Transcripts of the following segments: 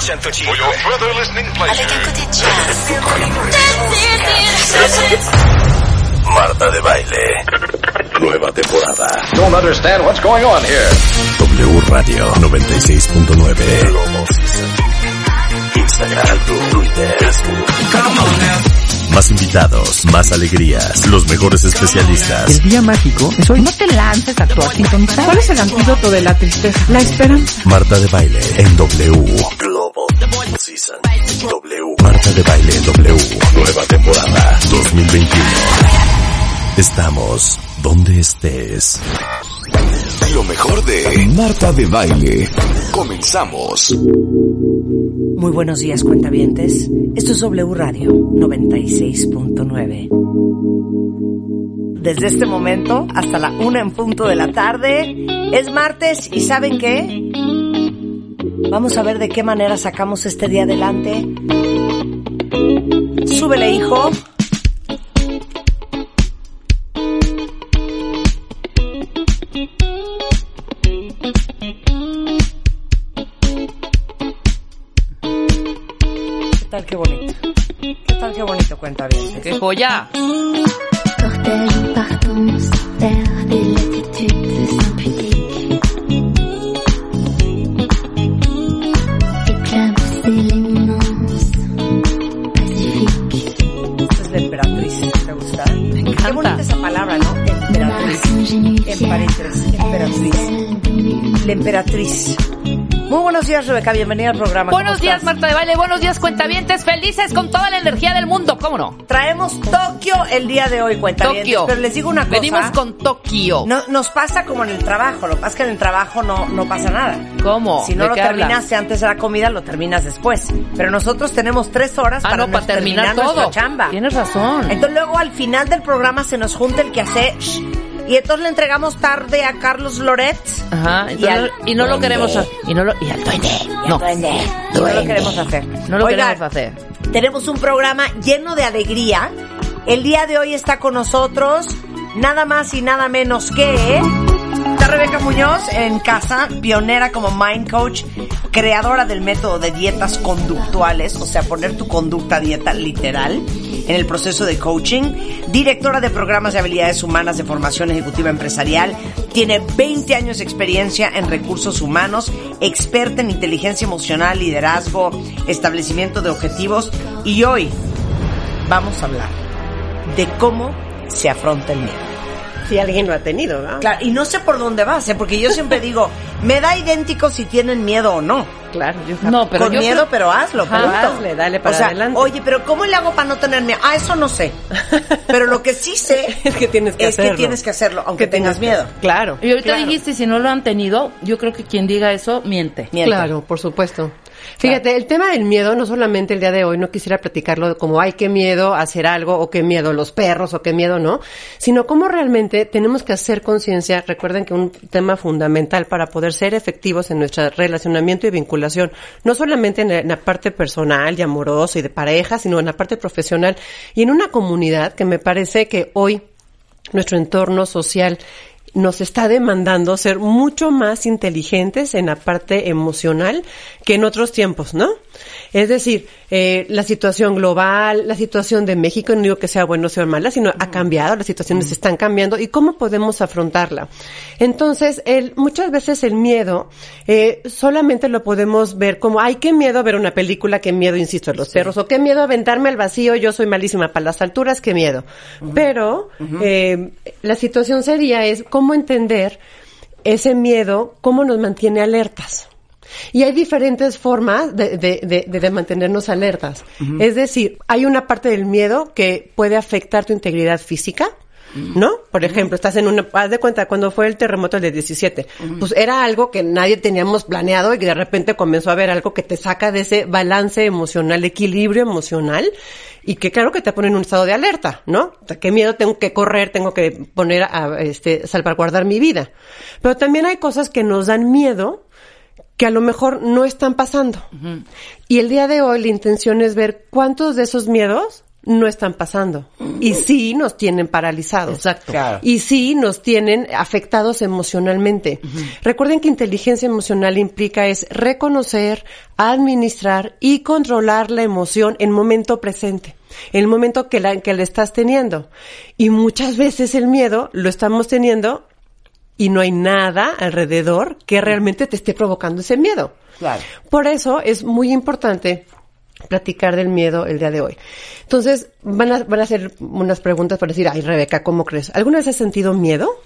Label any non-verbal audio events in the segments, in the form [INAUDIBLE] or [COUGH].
For your further listening pleasure. Avec un côté jazz. Marta de Baile. Nueva temporada. Don't understand what's going on here. W Radio 96.9. Instagram, Twitter, Facebook. Más invitados, más alegrías, los mejores especialistas. El día mágico es hoy. No te lances a sintonizar. ¿Cuál es el antídoto de la tristeza? La esperanza. Marta de Baile en W. W. Marta de Baile W. Nueva temporada 2021. Estamos donde estés. Lo mejor de Marta de Baile. Comenzamos. Muy buenos días, cuentavientes. Esto es W Radio 96.9. Desde este momento hasta la una en punto de la tarde es martes y ¿saben qué? Vamos a ver de qué manera sacamos este día adelante. Súbele, hijo. ¿Qué tal qué bonito? ¿Qué tal qué bonito cuenta bien? ¡Qué joya! La emperatriz. Muy buenos días, Rebeca. Bienvenida al programa. Buenos ¿Cómo días? Marta de Baile. Buenos días, cuentavientes. Felices con toda la energía del mundo. ¿Cómo no? Traemos Tokio el día de hoy, cuenta Tokio. Pero les digo una cosa. Venimos con Tokio. No, nos pasa como en el trabajo. Lo que pasa es que en el trabajo no, no pasa nada. ¿Cómo? Si no ¿De lo terminaste antes de la comida, lo terminas después. Pero nosotros tenemos tres horas Ah, para, no, para nuestra- terminar nuestra todo. chamba. Tienes razón. Entonces luego al final del programa se nos junta el que hace y entonces le entregamos tarde a Carlos Loret. Ajá. Y al y no lo duende. queremos hacer. Y no lo, y al duende. No. No lo queremos hacer. No lo Oigan, queremos hacer. Tenemos un programa lleno de alegría. El día de hoy está con nosotros nada más y nada menos que está Rebeca Muñoz en casa, pionera como Mind Coach, creadora del método de dietas conductuales, o sea, poner tu conducta a dieta literal en el proceso de coaching, directora de programas de habilidades humanas de formación ejecutiva empresarial, tiene 20 años de experiencia en recursos humanos, experta en inteligencia emocional, liderazgo, establecimiento de objetivos. Y hoy vamos a hablar de cómo se afronta el miedo. Si alguien lo ha tenido, ¿no? Claro, y no sé por dónde vas, ¿eh? porque yo siempre [LAUGHS] digo, me da idéntico si tienen miedo o no. Claro, yo No, pero Con yo miedo, creo- pero hazlo, Ajá, punto. hazle, dale para o sea, adelante. Oye, pero ¿cómo le hago para no tener miedo? Ah, eso no sé. [LAUGHS] Pero lo que sí sé [LAUGHS] es que tienes que es que hacerlo. tienes que hacerlo, aunque Que tengas que- miedo. Claro. Y ahorita claro. dijiste, si no lo han tenido, yo creo que quien diga eso miente. Miente. Claro, por supuesto. Fíjate, el tema del miedo, no solamente el día de hoy, no quisiera platicarlo como, ay, qué miedo hacer algo, o qué miedo los perros, o qué miedo no, sino cómo realmente tenemos que hacer conciencia. Recuerden que un tema fundamental para poder ser efectivos en nuestro relacionamiento y vinculación, no solamente en la, en la parte personal y amorosa y de pareja, sino en la parte profesional y en una comunidad que me parece que hoy nuestro entorno social nos está demandando ser mucho más inteligentes en la parte emocional que en otros tiempos, ¿no? Es decir, eh, la situación global, la situación de México, no digo que sea bueno o sea mala, sino ha cambiado, las situaciones están cambiando y cómo podemos afrontarla. Entonces, el, muchas veces el miedo eh, solamente lo podemos ver como, ay, qué miedo ver una película, qué miedo, insisto, a los perros, o qué miedo aventarme al vacío, yo soy malísima para las alturas, qué miedo. Pero eh, la situación sería es cómo entender ese miedo, cómo nos mantiene alertas. Y hay diferentes formas de, de, de, de- de mantenernos alertas. Es decir, hay una parte del miedo que puede afectar tu integridad física, ¿no? Por ejemplo, estás en una, haz de cuenta, cuando fue el terremoto del 17, pues era algo que nadie teníamos planeado y que de repente comenzó a haber algo que te saca de ese balance emocional, equilibrio emocional, y que claro que te pone en un estado de alerta, ¿no? Qué miedo tengo que correr, tengo que poner a, este, salvaguardar mi vida. Pero también hay cosas que nos dan miedo, que a lo mejor no están pasando. Y el día de hoy la intención es ver cuántos de esos miedos no están pasando. Y sí nos tienen paralizados. Exacto. Claro. Y sí nos tienen afectados emocionalmente. Recuerden que inteligencia emocional implica es reconocer, administrar y controlar la emoción en momento presente, en el momento que la, que la estás teniendo. Y muchas veces el miedo lo estamos teniendo y no hay nada alrededor que realmente te esté provocando ese miedo. Claro. Por eso es muy importante platicar del miedo el día de hoy. Entonces, van a, van a hacer unas preguntas para decir, ay, Rebeca, ¿cómo crees? ¿Alguna vez has sentido miedo?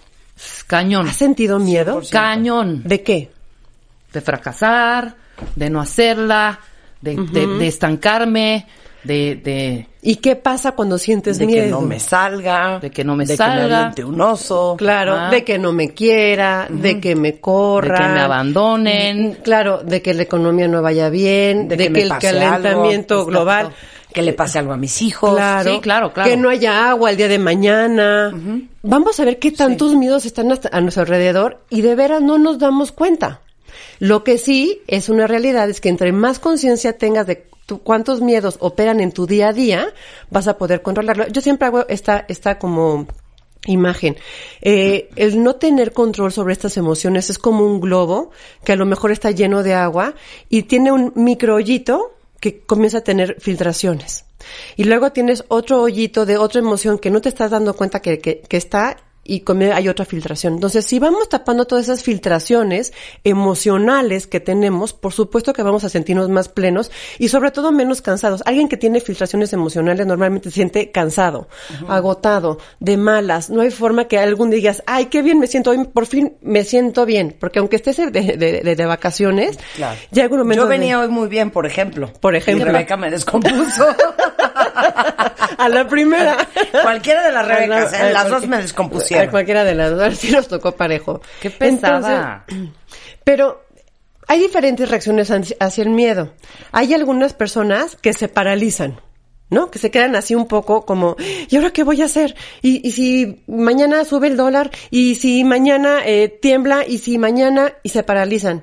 Cañón. ¿Has sentido miedo? Cañón. ¿De qué? De fracasar, de no hacerla, de, de- de estancarme, de, de, ¿Y qué pasa cuando sientes De miedo? que no me salga. De que no me de salga. que me un oso. Claro, Ah. de que no me quiera, de que me corra. de que me abandonen. Claro, de que la economía no vaya bien, De de, que el calentamiento algo. global. Que le pase algo a mis hijos. Claro, Sí, claro, claro. Que no haya agua el día de mañana. Vamos a ver qué tantos miedos están a nuestro alrededor y de veras no nos damos cuenta. Lo que sí es una realidad es que entre más conciencia tengas de tu- cuántos miedos operan en tu día a día, vas a poder controlarlo. Yo siempre hago esta, esta como imagen. Eh, el no tener control sobre estas emociones es como un globo que a lo mejor está lleno de agua y tiene un micro hoyito que comienza a tener filtraciones. Y luego tienes otro hoyito de otra emoción que no te estás dando cuenta que, que está y come- hay otra filtración. Entonces, si vamos tapando todas esas filtraciones emocionales que tenemos, por supuesto que vamos a sentirnos más plenos y sobre todo menos cansados. Alguien que tiene filtraciones emocionales normalmente se siente cansado, agotado, de malas. No hay forma que algún día digas, ay, qué bien me siento hoy, por fin me siento bien. Porque aunque estés de, de, de- de vacaciones, Claro. llega un momento Yo venía de- hoy muy bien, por ejemplo. Por ejemplo. Y Rebeca me descompuso. [LAUGHS] [LAUGHS] a la primera. Cualquiera de las Rebecas, la- ¿eh? las dos me A descompusieron. cualquiera de las dos, [LAUGHS] sí nos tocó parejo. Qué pesada. Entonces, [CLEARS THROAT] pero hay diferentes reacciones hacia hacia el miedo. Hay algunas personas que se paralizan. ¿No? Que se quedan así un poco como, ¿y ahora qué voy a hacer? ¿Y, y si mañana sube el dólar? ¿Y si mañana eh, tiembla? ¿Y si mañana? Y se paralizan.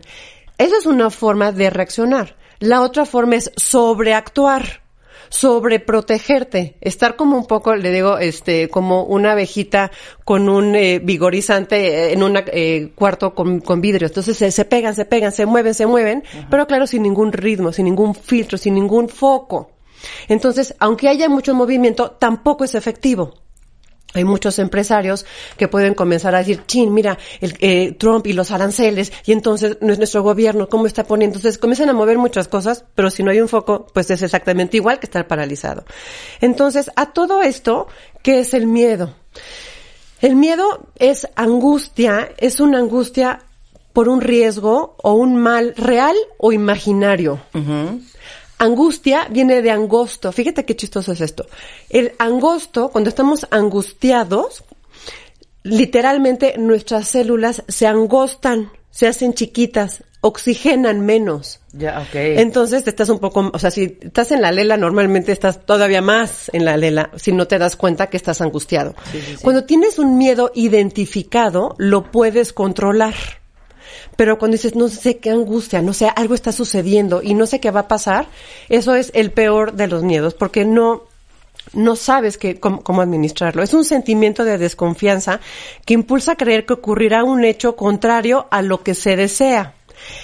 Esa es una forma de reaccionar. La otra forma es sobreactuar sobreprotegerte, estar como un poco, le digo, este, como una abejita con un eh, vigorizante eh, en un cuarto con, con vidrio. Entonces se, se pegan, se pegan, se mueven, se mueven, pero claro, sin ningún ritmo, sin ningún filtro, sin ningún foco. Entonces, aunque haya mucho movimiento, tampoco es efectivo. Hay muchos empresarios que pueden comenzar a decir, chin, mira, el, eh, Trump y los aranceles, y entonces nu- nuestro gobierno, ¿cómo está poniendo? Entonces comienzan a mover muchas cosas, pero si no hay un foco, pues es exactamente igual que estar paralizado. Entonces, a todo esto, ¿qué es el miedo? El miedo es angustia, es una angustia por un riesgo o un mal real o imaginario. Angustia viene de angosto. Fíjate qué chistoso es esto. El angosto, cuando estamos angustiados, literalmente nuestras células se angostan, se hacen chiquitas, oxigenan menos. Ya, ok. Entonces te estás un poco, o sea, si estás en la lela, normalmente estás todavía más en la lela, si no te das cuenta que estás angustiado. Cuando tienes un miedo identificado, lo puedes controlar. Pero cuando dices, no sé qué angustia, no sé, algo está sucediendo y no sé qué va a pasar, eso es el peor de los miedos, porque no, no sabes que, cómo, cómo administrarlo. Es un sentimiento de desconfianza que impulsa a creer que ocurrirá un hecho contrario a lo que se desea.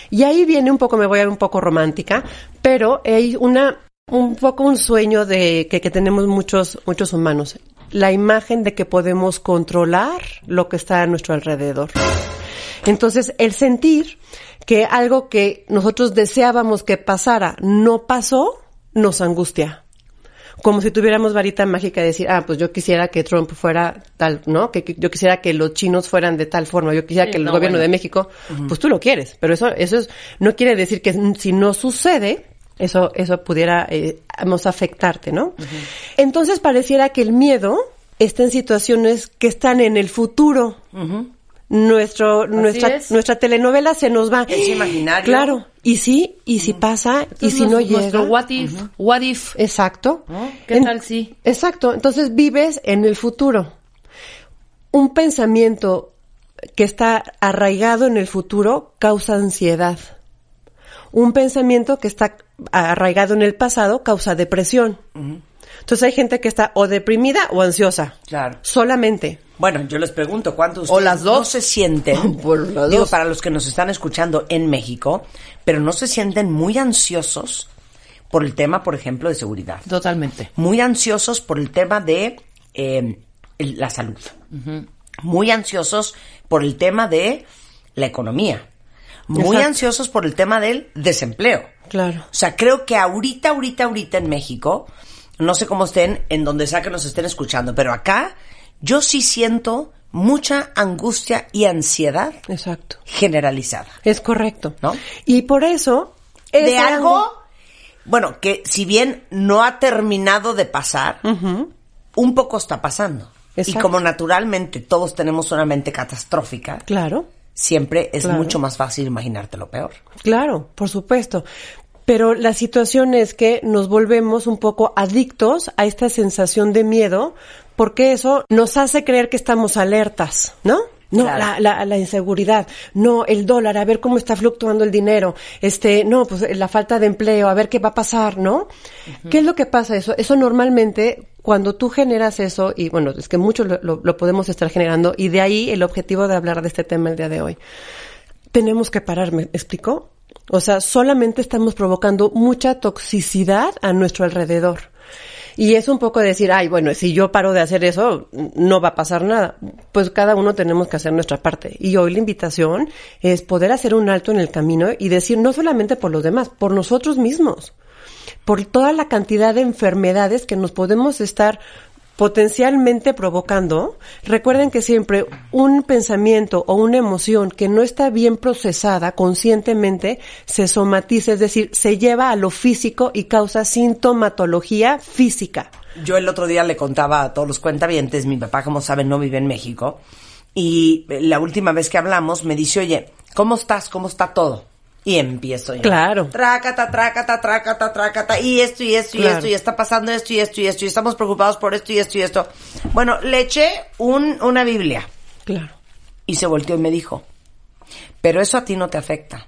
Y ahí viene un poco, me voy a ir un poco romántica, pero hay una, un poco un sueño de que, que tenemos muchos, muchos humanos. La imagen de que podemos controlar lo que está a nuestro alrededor. Entonces, el sentir que algo que nosotros deseábamos que pasara no pasó, nos angustia. Como si tuviéramos varita mágica de decir, ah, pues yo quisiera que Trump fuera tal, ¿no? Que, que yo quisiera que los chinos fueran de tal forma, yo quisiera Sí, que el no, gobierno bueno. de México, pues tú lo quieres, pero eso, eso es, no quiere decir que si no sucede, eso, eso pudiera, eh, vamos, afectarte, ¿no? Entonces pareciera que el miedo está en situaciones que están en el futuro. Nuestro, nuestra, es. nuestra telenovela se nos va. Es imaginario. Claro. Y sí, y si pasa, y si no llega. Nuestro what if, what if. Exacto. ¿Qué tal si? Exacto. Entonces vives en el futuro. Un pensamiento que está arraigado en el futuro causa ansiedad. Un pensamiento que está arraigado en el pasado causa depresión. Entonces hay gente que está o deprimida o ansiosa. Claro. Solamente. Bueno, yo les pregunto, ¿cuántos O las dos. no se sienten, [LAUGHS] Por las digo, dos. para los que nos están escuchando en México, pero no se sienten muy ansiosos por el tema, por ejemplo, de seguridad? Totalmente. Muy ansiosos por el tema de eh, el- la salud. Muy ansiosos por el tema de la economía. Muy Exacto. ansiosos por el tema del desempleo. Claro. O sea, creo que ahorita, ahorita, ahorita en México, no sé cómo estén, en donde sea que nos estén escuchando, pero acá yo sí siento mucha angustia y ansiedad Exacto. generalizada. Es correcto. ¿No? Y por eso... De ese algo, bueno, que si bien no ha terminado de pasar, un poco está pasando. Y como naturalmente todos tenemos una mente catastrófica, Claro. siempre es Claro. mucho más fácil imaginarte lo peor. Claro, por supuesto. Pero la situación es que nos volvemos un poco adictos a esta sensación de miedo porque eso nos hace creer que estamos alertas, ¿no? No, Claro. la, la, la inseguridad, no, el dólar, a ver cómo está fluctuando el dinero, este, no, pues la falta de empleo, a ver qué va a pasar, ¿no? ¿Qué es lo que pasa eso? Eso normalmente, cuando tú generas eso, y bueno, es que mucho lo, lo- lo podemos estar generando, y de ahí el objetivo de hablar de este tema el día de hoy tenemos que parar, ¿me explicó? O sea, solamente estamos provocando mucha toxicidad a nuestro alrededor. Y es un poco decir, ay, bueno, si yo paro de hacer eso, no va a pasar nada. Pues cada uno tenemos que hacer nuestra parte. Y hoy la invitación es poder hacer un alto en el camino y decir, no solamente por los demás, por nosotros mismos. Por toda la cantidad de enfermedades que nos podemos estar potencialmente provocando, recuerden que siempre un pensamiento o una emoción que no está bien procesada conscientemente se somatiza, es decir, se lleva a lo físico y causa sintomatología física. Yo el otro día le contaba a todos los cuentavientes, mi papá, como saben, no vive en México, y la última vez que hablamos me dice, oye, ¿cómo estás? ¿Cómo está todo? Y empiezo yo. Claro. Trácata, trácata, trácata, trácata, y esto, y esto, y Claro. esto, y está pasando esto, y esto, y esto, y estamos preocupados por esto, y esto, y esto. Bueno, le eché un, una Biblia, Claro. y se volteó y me dijo, pero eso a ti no te afecta.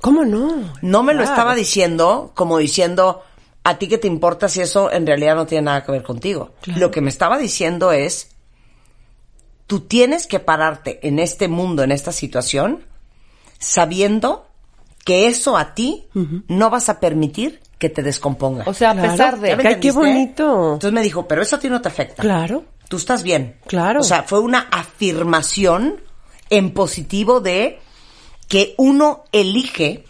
¿Cómo no? No me lo estaba diciendo como diciendo, a ti que te importa si eso en realidad no tiene nada que ver contigo. Lo que me estaba diciendo es, tú tienes que pararte en este mundo, en esta situación, sabiendo que eso a ti no vas a permitir que te descomponga. O sea, a Claro. pesar de... ¿Ya me Ay, qué bonito. Entonces me dijo, pero eso a ti no te afecta. Claro. Tú estás bien. Claro. O sea, fue una afirmación en positivo de que uno elige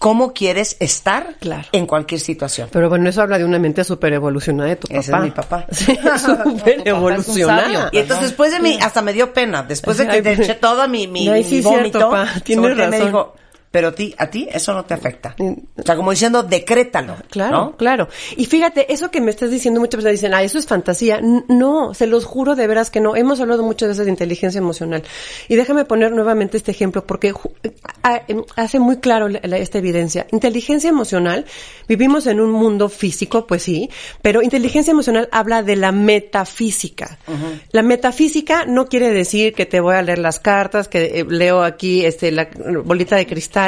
cómo quieres estar Claro. en cualquier situación. Pero bueno, eso habla de una mente súper evolucionada de tu papá. Ese es mi papá. [LAUGHS] Sí, [LAUGHS] súper evolucionada. Y entonces después de mí, hasta me dio pena, después de que Ay, te eché todo mi, mi, Ay, mi sí, vómito, cierto, pa, tienes y me razón. dijo, pero a ti, a ti eso no te afecta. O sea, como diciendo, decrétalo. Claro, ¿no? claro. Y fíjate, eso que me estás diciendo, muchas personas dicen, ah, eso es fantasía. No, se los juro de veras que no. Hemos hablado muchas veces de inteligencia emocional. Y déjame poner nuevamente este ejemplo porque em, hace muy claro la- la- esta evidencia. Inteligencia emocional, vivimos en un mundo físico, pues sí, pero inteligencia emocional habla de la metafísica. La metafísica no quiere decir que te voy a leer las cartas, que eh, leo aquí este la bolita de cristal,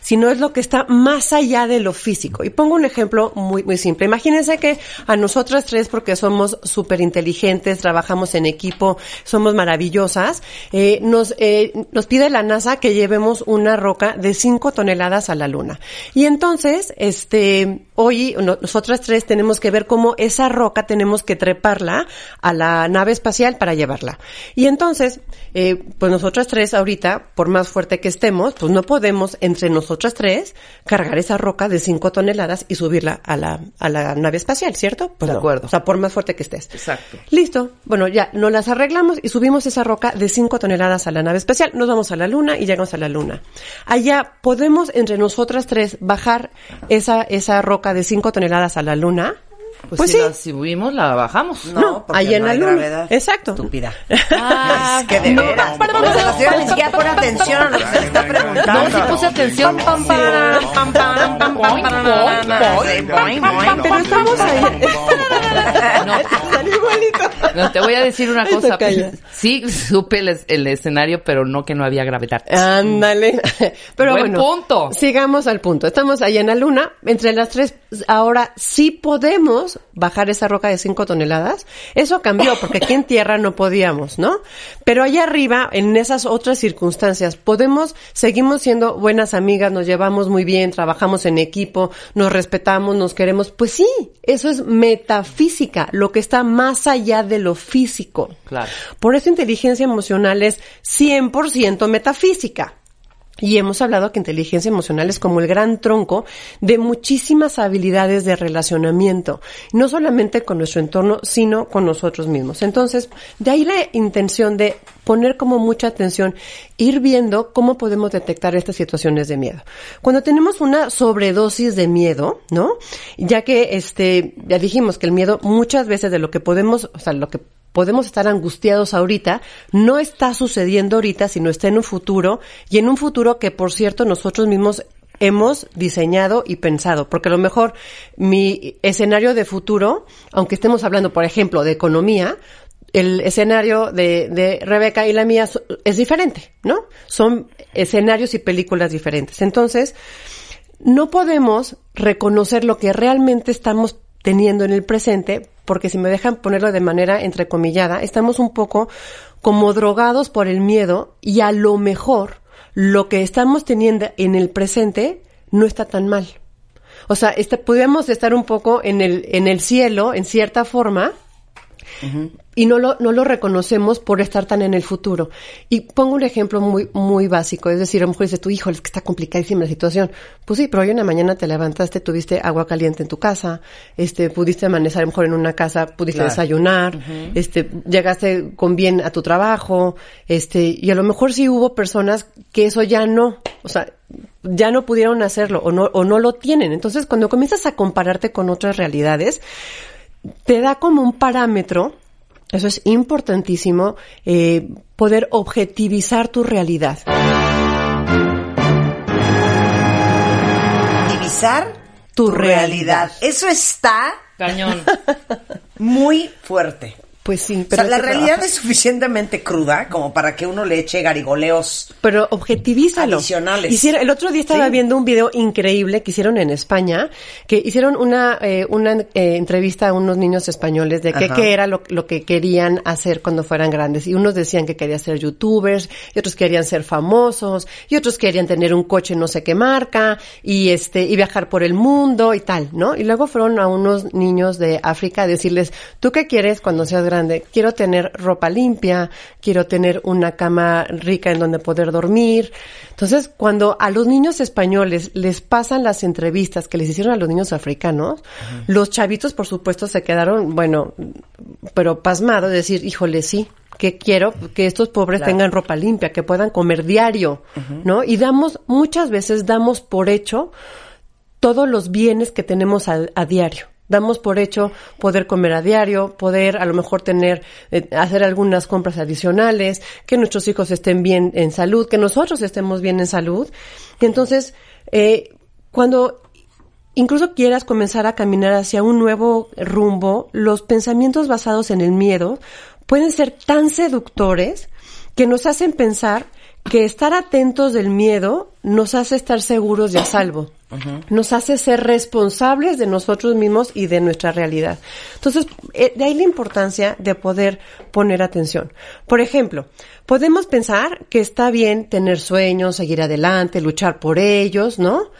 sino es lo que está más allá de lo físico. Y pongo un ejemplo muy muy simple. Imagínense que a nosotras tres, porque somos súper inteligentes, trabajamos en equipo, somos maravillosas, eh, nos eh, nos pide la NASA que llevemos una roca de 5 toneladas a la Luna. Y entonces, este, hoy no- nosotras tres tenemos que ver cómo esa roca tenemos que treparla a la nave espacial para llevarla. Y entonces, eh, pues nosotras tres ahorita, por más fuerte que estemos, pues no podemos entre nosotras tres cargar esa roca de 5 toneladas y subirla a la, a la nave espacial, ¿cierto? Pues De no. acuerdo. O sea, por más fuerte que estés. Exacto. Listo. Bueno, ya nos las arreglamos y subimos esa roca de 5 toneladas a la nave espacial. Nos vamos a la luna y llegamos a la luna. Allá podemos entre nosotras tres bajar esa, esa roca de 5 toneladas a la luna. Pues, Pues si sí. la subimos, la bajamos. No, No, porque ahí en no la hay luna. gravedad. Exacto. Estúpida. Ah, es que de no. veras. O sea, la señora ni siquiera pone atención a lo que se le está preguntando. No, puse atención. Pam, pam, pam, pam, pam, boing, boing, boing. Boing, boing. Pero estamos ahí. No. Salió igualito. No, te voy a decir una [LAUGHS] cosa. Sí, supe el, es- el escenario, pero no que no había gravedad. Ándale. [LAUGHS] Pero Buen bueno, punto. sigamos al punto. Estamos ahí en la luna. Entre las tres, ahora sí podemos bajar esa roca de 5 toneladas. Eso cambió, porque aquí en tierra no podíamos, ¿no? Pero allá arriba, en esas otras circunstancias, podemos, seguimos siendo buenas amigas, nos llevamos muy bien, trabajamos en equipo, nos respetamos, nos queremos. Pues sí, eso es metafísica, lo que está más allá de lo físico. Claro. Por eso inteligencia emocional es 100% metafísica. Y hemos hablado que inteligencia emocional es como el gran tronco de muchísimas habilidades de relacionamiento, no solamente con nuestro entorno, sino con nosotros mismos. Entonces, de ahí la intención de poner como mucha atención, ir viendo cómo podemos detectar estas situaciones de miedo. Cuando tenemos una sobredosis de miedo, ¿no? Ya que este, ya dijimos que el miedo muchas veces de lo que podemos, o sea, lo que podemos estar angustiados ahorita, no está sucediendo ahorita, sino está en un futuro, y en un futuro que, por cierto, nosotros mismos hemos diseñado y pensado, porque a lo mejor mi escenario de futuro, aunque estemos hablando, por ejemplo, de economía, el escenario de, de Rebeca y la mía es diferente, ¿no? Son escenarios y películas diferentes. Entonces, no podemos reconocer lo que realmente estamos teniendo en el presente, porque si me dejan ponerlo de manera entrecomillada, estamos un poco como drogados por el miedo y a lo mejor lo que estamos teniendo en el presente no está tan mal. O sea, este, podríamos estar un poco en el, en el cielo, en cierta forma, y no lo, no lo reconocemos por estar tan en el futuro. Y pongo un ejemplo muy, muy básico, es decir, a lo mejor dices tú, hijo, es que está complicadísima la situación. Pues sí, pero hoy una mañana te levantaste, tuviste agua caliente en tu casa, este, pudiste amanecer a lo mejor en una casa, pudiste Claro. desayunar, este, llegaste con bien a tu trabajo, este, y a lo mejor sí hubo personas que eso ya no, o sea, ya no pudieron hacerlo o no, o no lo tienen. Entonces, cuando comienzas a compararte con otras realidades, te da como un parámetro, eso es importantísimo, eh, poder objetivizar tu realidad. Divisar Tu tu realidad. Eso está Cañón. muy fuerte. Pues sí, O pero, sea, la que realidad es suficientemente cruda como para que uno le eche garigoleos. Pero objetivízalo. Adicionales. El otro día estaba Sí. viendo un video increíble que hicieron en España, que hicieron una, eh, una eh, entrevista a unos niños españoles de qué, qué era lo, lo que querían hacer cuando fueran grandes. Y unos decían que querían ser youtubers, y otros querían ser famosos, y otros querían tener un coche no sé qué marca, y este, y viajar por el mundo y tal, ¿no? Y luego fueron a unos niños de África a decirles, ¿tú qué quieres cuando seas grande? Quiero tener ropa limpia, quiero tener una cama rica en donde poder dormir. Entonces, cuando a los niños españoles les pasan las entrevistas que les hicieron a los niños africanos, los chavitos, por supuesto, se quedaron, bueno, pero pasmados, de decir, híjole, sí, que quiero que estos pobres tengan ropa limpia, que puedan comer diario, ¿no? Y damos, muchas veces damos por hecho todos los bienes que tenemos a, a diario. Damos por hecho poder comer a diario, poder a lo mejor tener, eh, hacer algunas compras adicionales, que nuestros hijos estén bien en salud, que nosotros estemos bien en salud. Y entonces, eh, cuando incluso quieras comenzar a caminar hacia un nuevo rumbo, los pensamientos basados en el miedo pueden ser tan seductores que nos hacen pensar que estar atentos del miedo nos hace estar seguros y a salvo. Nos hace ser responsables de nosotros mismos y de nuestra realidad. Entonces, eh, de ahí la importancia de poder poner atención. Por ejemplo, podemos pensar que está bien tener sueños, seguir adelante, luchar por ellos, ¿no?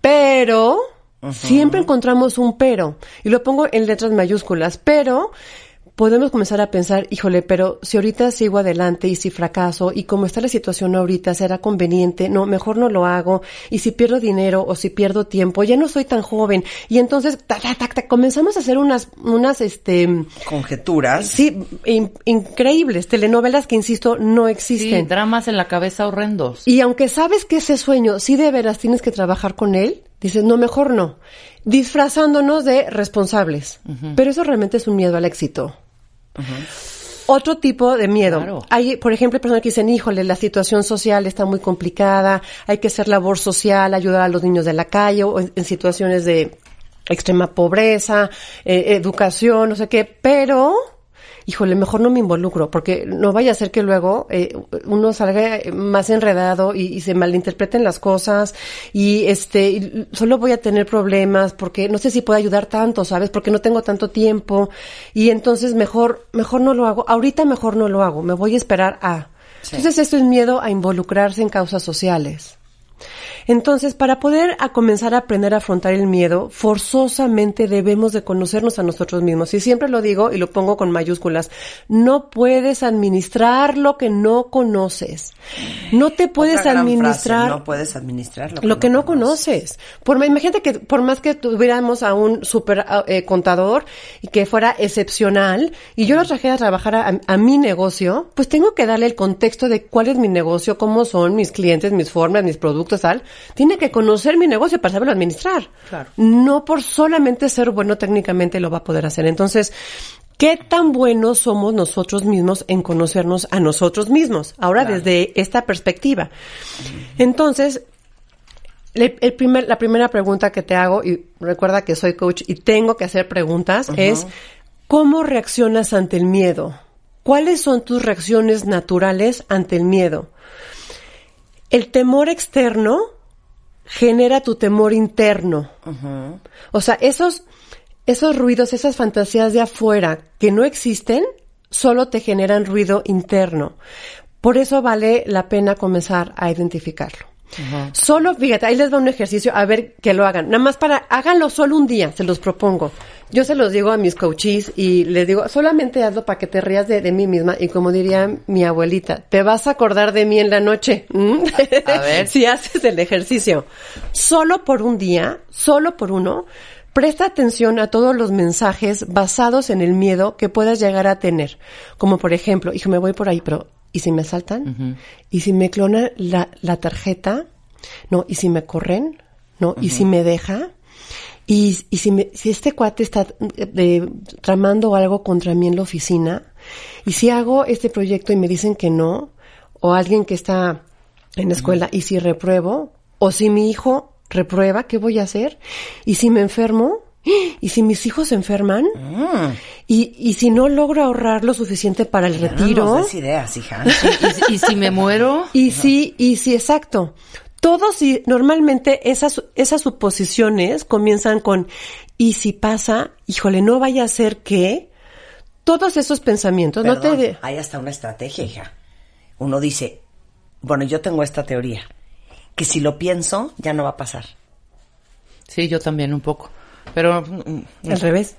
Pero siempre encontramos un pero. Y lo pongo en letras mayúsculas, pero podemos comenzar a pensar, híjole, pero si ahorita sigo adelante y si fracaso y como está la situación ahorita, será conveniente, no, mejor no lo hago, y si pierdo dinero o si pierdo tiempo, ya no soy tan joven, y entonces, ta, ta, ta, ta, comenzamos a hacer unas, unas, este, Conjeturas. sí, in- increíbles, telenovelas que, insisto, no Sí, existen. dramas en la cabeza horrendos. Y aunque sabes que ese sueño sí de veras tienes que trabajar con él, dices, no, mejor no. Disfrazándonos de responsables. Pero eso realmente es un miedo al éxito. Otro tipo de miedo. Claro. Hay, por ejemplo, personas que dicen, híjole, la situación social está muy complicada, hay que hacer labor social, ayudar a los niños de la calle o en, en situaciones de extrema pobreza, eh, educación, no sé qué, pero híjole, mejor no me involucro, porque no vaya a ser que luego eh, uno salga más enredado y, y se malinterpreten las cosas y este, y solo voy a tener problemas porque no sé si puedo ayudar tanto, ¿sabes? Porque no tengo tanto tiempo y entonces mejor, mejor no lo hago. Ahorita mejor no lo hago, me voy a esperar a. Entonces esto es miedo a involucrarse en causas sociales. Entonces, para poder a comenzar a aprender a afrontar el miedo, forzosamente debemos de conocernos a nosotros mismos. Y siempre lo digo y lo pongo con mayúsculas. No puedes administrar lo que no conoces. No te puedes administrar frase, no puedes administrar lo, lo que no conoces. Por, imagínate que por más que tuviéramos a un super eh, contador y que fuera excepcional y yo lo trajera a trabajar a, a mi negocio, pues tengo que darle el contexto de cuál es mi negocio, cómo son mis clientes, mis formas, mis productos, tal. Tiene que conocer mi negocio para saberlo administrar. Claro. No por solamente ser bueno técnicamente lo va a poder hacer. Entonces, ¿Qué tan buenos somos nosotros mismos en conocernos a nosotros mismos? Ahora desde esta perspectiva. Entonces, le- el primer, la primera pregunta que te hago, y recuerda que soy coach y tengo que hacer preguntas, es ¿cómo reaccionas ante el miedo? ¿Cuáles son tus reacciones naturales ante el miedo? El temor externo genera tu temor interno. O sea, esos, esos ruidos, esas fantasías de afuera que no existen, solo te generan ruido interno. Por eso vale la pena comenzar a identificarlo. Solo, fíjate, ahí les va un ejercicio, a ver que lo hagan. Nada más para, háganlo solo un día, se los propongo. Yo se los digo a mis coaches y les digo, solamente hazlo para que te rías de, de mí misma. Y como diría mi abuelita, te vas a acordar de mí en la noche. A ver. [LAUGHS] si haces el ejercicio. Solo por un día, solo por uno, presta atención a todos los mensajes basados en el miedo que puedas llegar a tener. Como por ejemplo, hijo, me voy por ahí, pero ¿y si me asaltan? ¿Y si me clonan la, la tarjeta? No, ¿y si me corren? No, ¿y si me deja? Y, y si, me- si este cuate está eh, de- tramando algo contra mí en la oficina, y si hago este proyecto y me dicen que no, o alguien que está en la escuela, y si repruebo, o si mi hijo reprueba, ¿qué voy a hacer? Y si me enfermo, y si mis hijos se enferman, y, y si no logro ahorrar lo suficiente para el No retiro, nos des ideas, hija. [LAUGHS] ¿Y, si- y si me muero? y sí, y sí, exacto. Todos y normalmente esas, esas suposiciones comienzan con, y si pasa, híjole, no vaya a ser que, todos esos pensamientos, no te de- hay hasta una estrategia, hija. Uno dice, bueno, yo tengo esta teoría, que si lo pienso, ya no va a pasar. Sí, yo también un poco. Pero mm, al revés.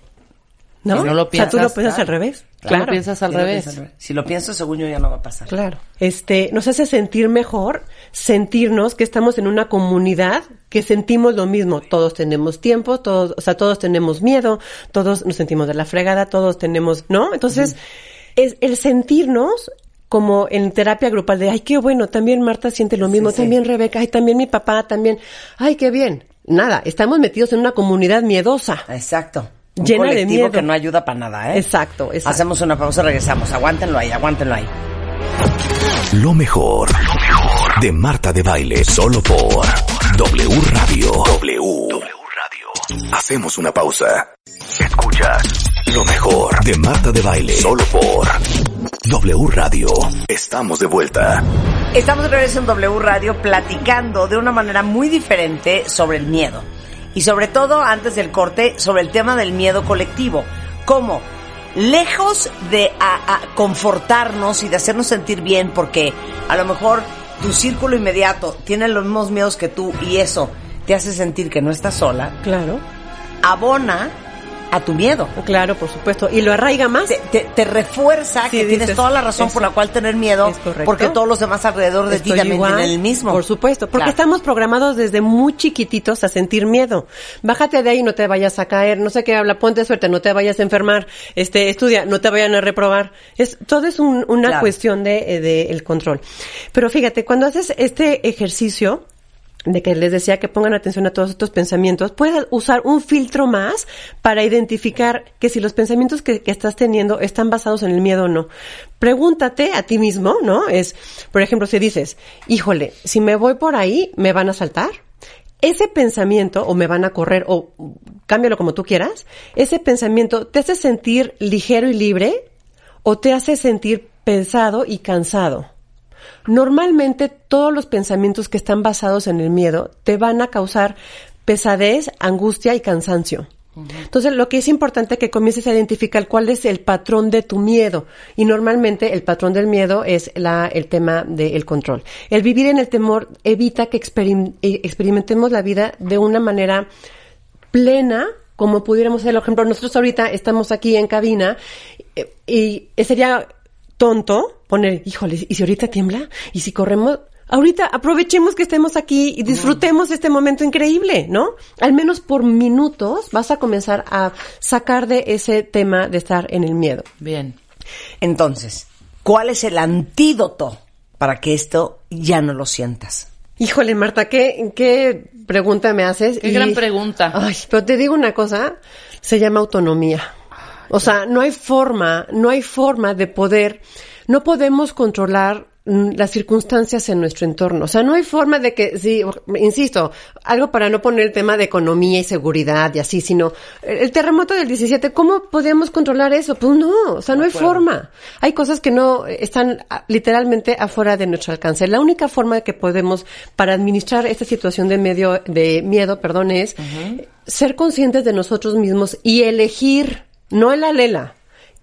¿No? Si no lo o sea, tú lo piensas, piensas claro. al revés. Claro, lo piensas al Si lo revés. al Si lo pienso, según yo, ya no va a pasar. Claro. Este, nos hace sentir mejor, sentirnos que estamos en una comunidad que sentimos lo mismo. Todos tenemos tiempo, todos, o sea, todos tenemos miedo, todos nos sentimos de la fregada, todos tenemos, ¿no? Entonces, es el sentirnos como en terapia grupal de, ay, qué bueno, también Marta siente lo mismo, sí. también Rebeca, ay, también mi papá, también, ay, qué bien. Nada, estamos metidos en una comunidad miedosa. Exacto. Un Llena de miedo. que no ayuda para nada, ¿eh? Exacto, exacto. Hacemos una pausa, regresamos. Aguántenlo ahí, aguántenlo ahí. Lo mejor, lo mejor de Marta de Baile, solo por W Radio. W. Radio. Hacemos una pausa. Escuchas lo mejor de Marta de Baile, solo por W Radio. Estamos de vuelta. Estamos regreso en W Radio platicando de una manera muy diferente sobre el miedo. Y sobre todo, antes del corte, sobre el tema del miedo colectivo. Cómo, lejos de a- a confortarnos y de hacernos sentir bien, porque a lo mejor tu círculo inmediato tiene los mismos miedos que tú y eso te hace sentir que no estás sola, Claro, abona a tu miedo. claro, por supuesto. Y lo arraiga más. Te, te- te refuerza Sí, que tienes toda la razón por la cual tener miedo, porque todos los demás alrededor de ti también tienen el mismo. Por supuesto, porque Claro. estamos programados desde muy chiquititos a sentir miedo. Bájate de ahí, no te vayas a caer, no sé qué habla, ponte suerte, no te vayas a enfermar, este, estudia, no te vayan a reprobar. Es, todo es un- una Claro. cuestión de, eh, de el control. Pero fíjate, cuando haces este ejercicio, de que les decía que pongan atención a todos estos pensamientos, puedes usar un filtro más para identificar que si los pensamientos que, estás teniendo están basados en el miedo o no. Pregúntate a ti mismo, ¿no? Es, por ejemplo, si dices, híjole, si me voy por ahí, ¿me van a saltar? Ese pensamiento, o me van a correr, o cámbialo como tú quieras, ese pensamiento te hace sentir ligero y libre, o te hace sentir pesado y cansado. Normalmente todos los pensamientos que están basados en el miedo te van a causar pesadez, angustia y cansancio. Entonces, lo que es importante que comiences a identificar cuál es el patrón de tu miedo. Y normalmente el patrón del miedo es la, el tema del control. El vivir en el temor evita que experim- eh, experimentemos la vida de una manera plena, como pudiéramos ser. Por ejemplo, nosotros ahorita estamos aquí en cabina eh, y sería tonto poner, híjole, ¿y si ahorita tiembla? ¿Y si corremos? Ahorita aprovechemos que estemos aquí y disfrutemos este momento increíble, ¿no? Al menos por minutos vas a comenzar a sacar de ese tema de estar en el miedo. Bien. Entonces, ¿cuál es el antídoto para que esto ya no lo sientas? Híjole, Marta, ¿qué, qué pregunta me haces? Qué gran pregunta. Ay, pero te digo una cosa, se llama autonomía. O sea, no hay forma, no hay forma de poder, no podemos controlar mm, las circunstancias en nuestro entorno. O sea, no hay forma de que, sí, insisto, algo para no poner el tema de economía y seguridad y así, sino el el terremoto del 17, ¿cómo podemos controlar eso? Pues no, o sea, no hay forma. Hay cosas que no eh, están ah, literalmente afuera de nuestro alcance. La única forma que podemos para administrar esta situación de medio, de miedo, perdón, es ser conscientes de nosotros mismos y elegir, no en la lela,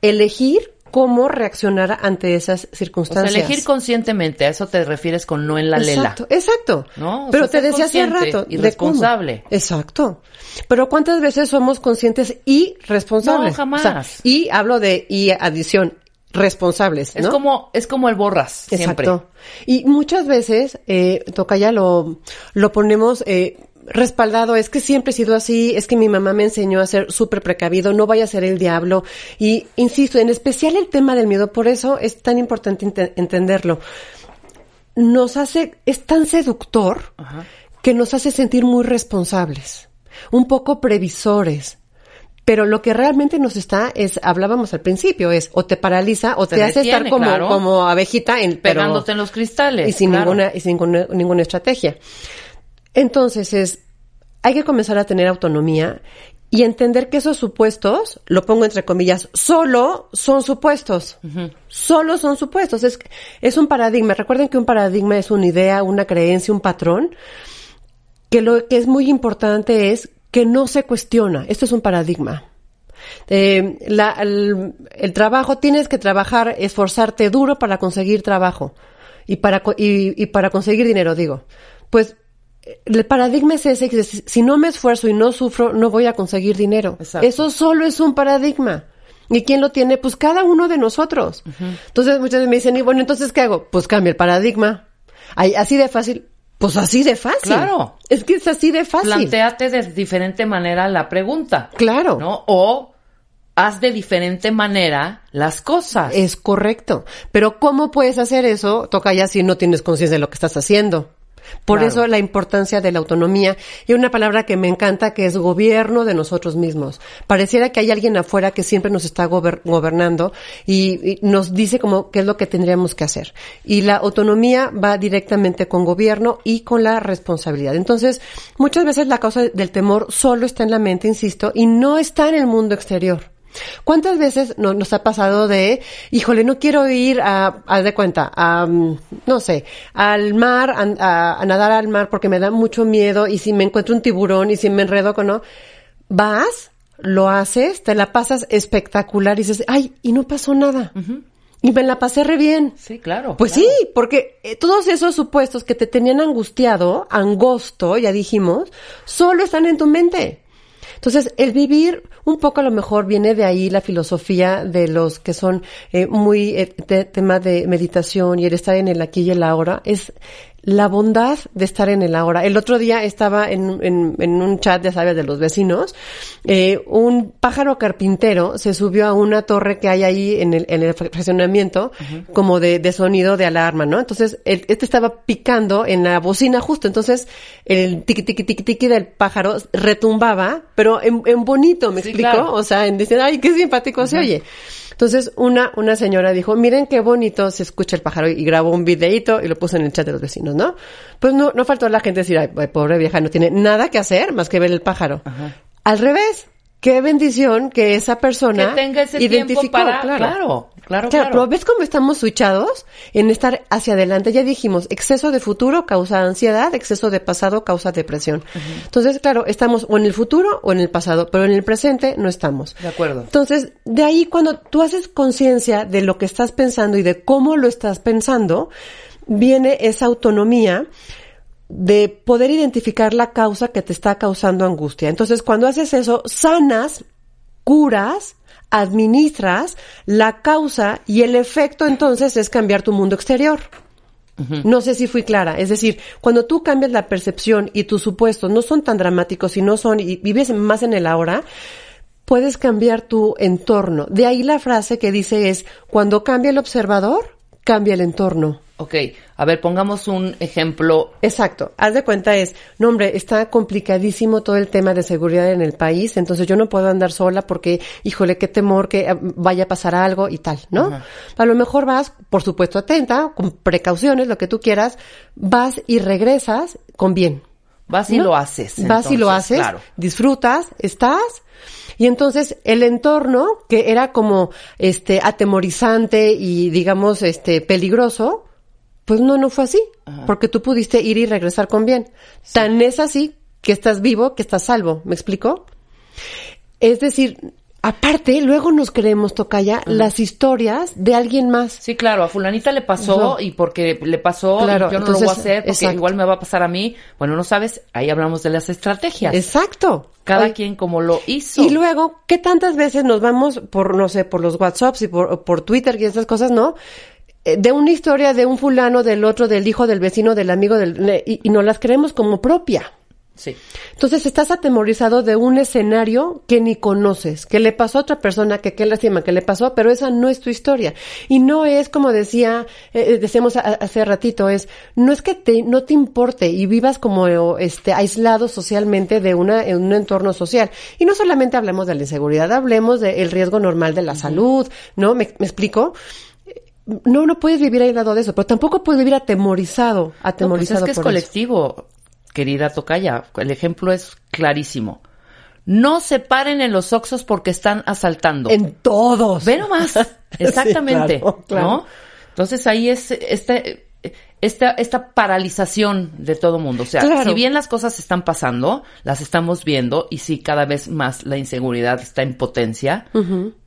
elegir cómo reaccionar ante esas O sea, circunstancias. elegir conscientemente, a eso te refieres con no en la lela. Exacto, exacto. ¿No? O Pero sea, te decía hace rato. y de responsable. cómo. Exacto. Pero ¿cuántas veces somos conscientes y responsables? No, jamás. O sea, y hablo de y adición, responsables, Es ¿no? como, es como el borras, siempre. Exacto. Y muchas veces, eh, Tocaya, lo, lo ponemos eh, respaldado, es que siempre he sido así, es que mi mamá me enseñó a ser súper precavido, no vaya a ser el diablo. Y insisto, en especial el tema del miedo, por eso es tan importante ente- entenderlo. Nos hace, es tan seductor que nos hace sentir muy responsables, un poco previsores. Pero lo que realmente nos está es, hablábamos al principio, es o te paraliza o Te te, hace estar como, claro. como abejita en, pero- Pegándote en los cristales. y sin claro. ninguna y sin ninguna, ninguna estrategia. Entonces es hay que comenzar a tener autonomía y entender que esos supuestos, lo pongo entre comillas, solo son supuestos. Solo son supuestos. Es, es un paradigma. Recuerden que un paradigma es una idea, una creencia, un patrón. Que lo que es muy importante es que no se cuestiona. Esto es un paradigma. Eh, la- el, el trabajo, tienes que trabajar, esforzarte duro para conseguir trabajo y para, y, y para conseguir dinero, digo. Pues el paradigma es ese, que si no me esfuerzo y no sufro, no voy a conseguir dinero. Exacto. Eso solo es un paradigma. ¿Y quién lo tiene? Pues cada uno de nosotros. Entonces muchas veces me dicen, y bueno, entonces ¿qué hago? Pues cambia el paradigma. Ay, así de fácil. Pues así de fácil. Claro. Es que es así de fácil. Plantéate de diferente manera la pregunta. Claro. ¿No? O haz de diferente manera las cosas. Es correcto. Pero ¿cómo puedes hacer eso? Toca ya si no tienes conciencia de lo que estás haciendo. Por Claro. eso la importancia de la autonomía y una palabra que me encanta que es gobierno de nosotros mismos. Pareciera que hay alguien afuera que siempre nos está gober- gobernando y, y nos dice como qué es lo que tendríamos que hacer. Y la autonomía va directamente con gobierno y con la responsabilidad. Entonces, muchas veces la causa del temor solo está en la mente, insisto, y no está en el mundo exterior. ¿Cuántas veces no- nos ha pasado de, híjole, no quiero ir a, a de cuenta, a, mm, no sé, al mar, a, nadar al mar porque me da mucho miedo y si me encuentro un tiburón y si me enredo con no, vas, lo haces, te la pasas espectacular y dices, ay, y no pasó nada. Y me la pasé re bien. Sí, claro. Pues claro. sí, porque eh, todos esos supuestos que te tenían angustiado, angosto, ya dijimos, solo están en tu mente. Entonces, el vivir un poco a lo mejor viene de ahí la filosofía de los que son eh, muy eh, te- tema de meditación y el estar en el aquí y el ahora es la bondad de estar en el ahora. El otro día estaba en, en, en un chat, ya sabes, de los vecinos, eh, un pájaro carpintero se subió a una torre que hay ahí en el, en el fraccionamiento, como de, de sonido de alarma, ¿no? Entonces, el- este estaba picando en la bocina justo, entonces el tiqui tiqui tiqui tiqui del pájaro retumbaba, pero en, en bonito, ¿me Sí, explico? claro. O sea, en decir, ay, qué simpático se oye. Entonces, una, una señora dijo, miren qué bonito se escucha el pájaro y grabó un videíto y lo puso en el chat de los vecinos, ¿no? Pues no, no faltó la gente decir, ay, pobre vieja, no tiene nada que hacer más que ver el pájaro. Al revés, qué bendición que esa persona Que tenga ese identificó, tiempo para... claro. Claro, claro, Claro, claro. pero ¿ves cómo estamos switchados en estar hacia adelante? Ya dijimos, exceso de futuro causa ansiedad, exceso de pasado causa depresión. Entonces, claro, estamos o en el futuro o en el pasado, pero en el presente no estamos. De acuerdo. Entonces, de ahí cuando tú haces conciencia de lo que estás pensando y de cómo lo estás pensando, viene esa autonomía de poder identificar la causa que te está causando angustia. Entonces, cuando haces eso, sanas, curas, administras la causa y el efecto entonces es cambiar tu mundo exterior. No sé si fui clara. Es decir, cuando tú cambias la percepción y tus supuestos no son tan dramáticos y no son, y vives más en el ahora, puedes cambiar tu entorno. De ahí la frase que dice es, cuando cambia el observador, cambia el entorno. Ok, a ver, pongamos un ejemplo. Exacto. Haz de cuenta es, no hombre, está complicadísimo todo el tema de seguridad en el país, entonces yo no puedo andar sola porque, híjole, qué temor que eh, vaya a pasar algo y tal, ¿no? A lo mejor vas, por supuesto, atenta, con precauciones, lo que tú quieras, vas y regresas con bien. Vas y ¿no? lo haces. Vas y lo haces, Claro. disfrutas, estás, y entonces el entorno, que era como este atemorizante y digamos este peligroso, pues no, no fue así, porque tú pudiste ir y regresar con bien. Tan es así que estás vivo, que estás salvo, ¿me explico? Es decir, aparte, luego nos creemos, Tocaya, las historias de alguien más. Sí, claro, a fulanita le pasó y porque le pasó Claro, y yo no lo voy a hacer porque exacto. igual me va a pasar a mí. Bueno, no sabes, ahí hablamos de las estrategias. Exacto. Cada quien como lo hizo. Y luego, ¿qué tantas veces nos vamos por, no sé, por los WhatsApps y por, por Twitter y esas cosas, no? Eh, De una historia de un fulano, del otro, del hijo, del vecino, del amigo, del, y, y nos las creemos como propia. Sí. Entonces estás atemorizado de un escenario que ni conoces, que le pasó a otra persona, que qué lástima que le pasó, pero esa no es tu historia. Y no es como decía, eh, decíamos a- hace ratito, es, no es que te, no te importe y vivas como este aislado socialmente de una, en un entorno social. Y no solamente hablemos de la inseguridad, hablemos del riesgo normal de la salud, ¿no? ¿Me, me explico? No, no puedes vivir aislado de eso, pero tampoco puedes vivir atemorizado, No, pues atemorizado es que es eso. Querida Tocaya. El ejemplo es clarísimo. No se paren en los oxos porque están asaltando. En todos. Ve nomás. [LAUGHS] Exactamente. Sí, claro, claro. ¿No? Entonces ahí es este, esta, esta paralización de todo mundo. O sea, Claro. si bien las cosas están pasando, las estamos viendo y sí, cada vez más la inseguridad está en potencia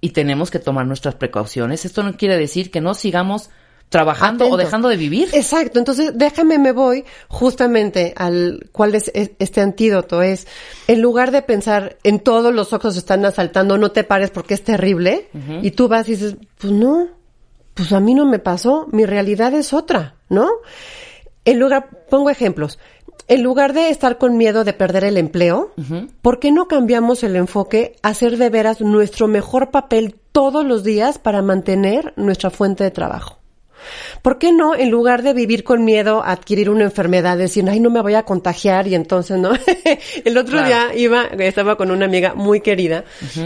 y tenemos que tomar nuestras precauciones. Esto no quiere decir que no sigamos trabajando o dejando de vivir. Exacto, entonces déjame me voy justamente al cuál es e- este antídoto es en lugar de pensar en todos los ojos están asaltando, no te pares porque es terrible y tú vas y dices, pues no, pues a mí no me pasó, mi realidad es otra, ¿no? En lugar pongo ejemplos. En lugar de estar con miedo de perder el empleo, ¿por qué no cambiamos el enfoque a hacer de veras nuestro mejor papel todos los días para mantener nuestra fuente de trabajo? ¿Por qué no, en lugar de vivir con miedo a adquirir una enfermedad, decir, ay, no me voy a contagiar y entonces no? [LAUGHS] el otro Claro. día iba, estaba con una amiga muy querida,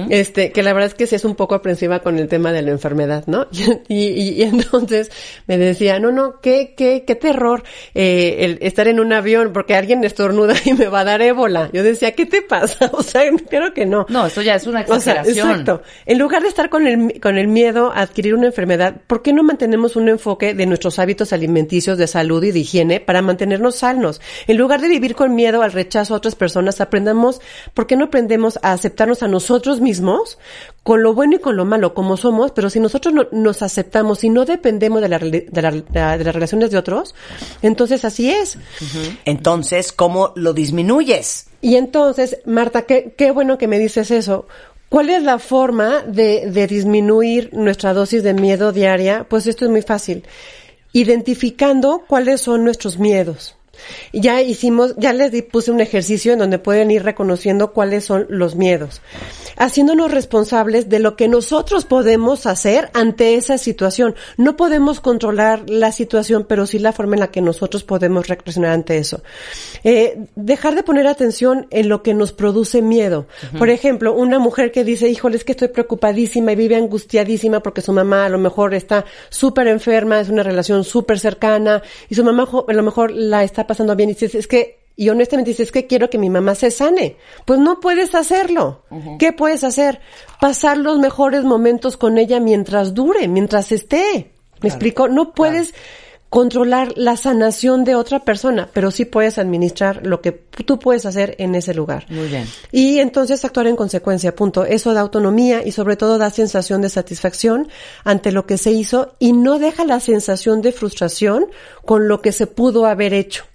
este, que la verdad es que sí es un poco aprensiva con el tema de la enfermedad, ¿no? [LAUGHS] y, y- y entonces me decía, no, no, qué, qué, qué terror, eh, el estar en un avión porque alguien estornuda [LAUGHS] y me va a dar ébola. Yo decía, ¿qué te pasa? O sea, creo que no. No, esto ya es una O sea, exageración. exacto. En lugar de estar con el, con el miedo a adquirir una enfermedad, ¿por qué no mantenemos un enfoque de nuestros hábitos alimenticios, de salud y de higiene para mantenernos sanos? En lugar de vivir con miedo al rechazo a otras personas, aprendamos, ¿por qué no aprendemos a aceptarnos a nosotros mismos con lo bueno y con lo malo como somos? Pero si nosotros no- nos aceptamos y no dependemos de, la de, la- de las relaciones de otros, entonces así es. Entonces, ¿cómo lo disminuyes? Y entonces, Marta, qué, qué bueno que me dices eso. ¿Cuál es la forma de, de disminuir nuestra dosis de miedo diaria? Pues esto es muy fácil. Identificando cuáles son nuestros miedos. Ya hicimos, ya les di- puse un ejercicio en donde pueden ir reconociendo cuáles son los miedos. Haciéndonos responsables de lo que nosotros podemos hacer ante esa situación. No podemos controlar la situación, pero sí la forma en la que nosotros podemos reaccionar ante eso. Eh, dejar de poner atención en lo que nos produce miedo. Por ejemplo, una mujer que dice, híjole, es que estoy preocupadísima y vive angustiadísima porque su mamá a lo mejor está súper enferma, es una relación súper cercana y su mamá a lo mejor la está pasando bien y dice, es que y honestamente dices que quiero que mi mamá se sane. Pues no puedes hacerlo. ¿Qué puedes hacer? Pasar los mejores momentos con ella mientras dure, mientras esté. ¿Me explico? No puedes controlar la sanación de otra persona, pero sí puedes administrar lo que tú puedes hacer en ese lugar. Muy bien. Y entonces actuar en consecuencia, punto. Eso da autonomía y sobre todo da sensación de satisfacción ante lo que se hizo y no deja la sensación de frustración con lo que se pudo haber hecho.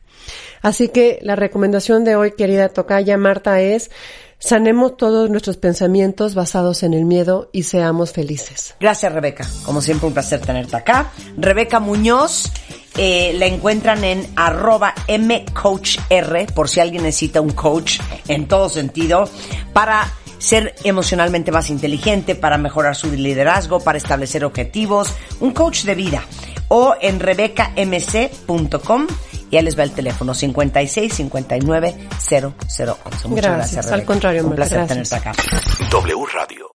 Así que la recomendación de hoy, querida Tocaya Marta, es sanemos todos nuestros pensamientos basados en el miedo y seamos felices. Gracias, Rebeca. Como siempre, un placer tenerte acá. Rebeca Muñoz, eh, la encuentran en arroba mcoachr, por si alguien necesita un coach en todo sentido, para ser emocionalmente más inteligente, para mejorar su liderazgo, para establecer objetivos, un coach de vida. O en rebecamc.com y ahí les va el teléfono 56 59 011. Muchas gracias, Gracias, al Rebeca. contrario, Un placer gracias. tenerte acá. W Radio.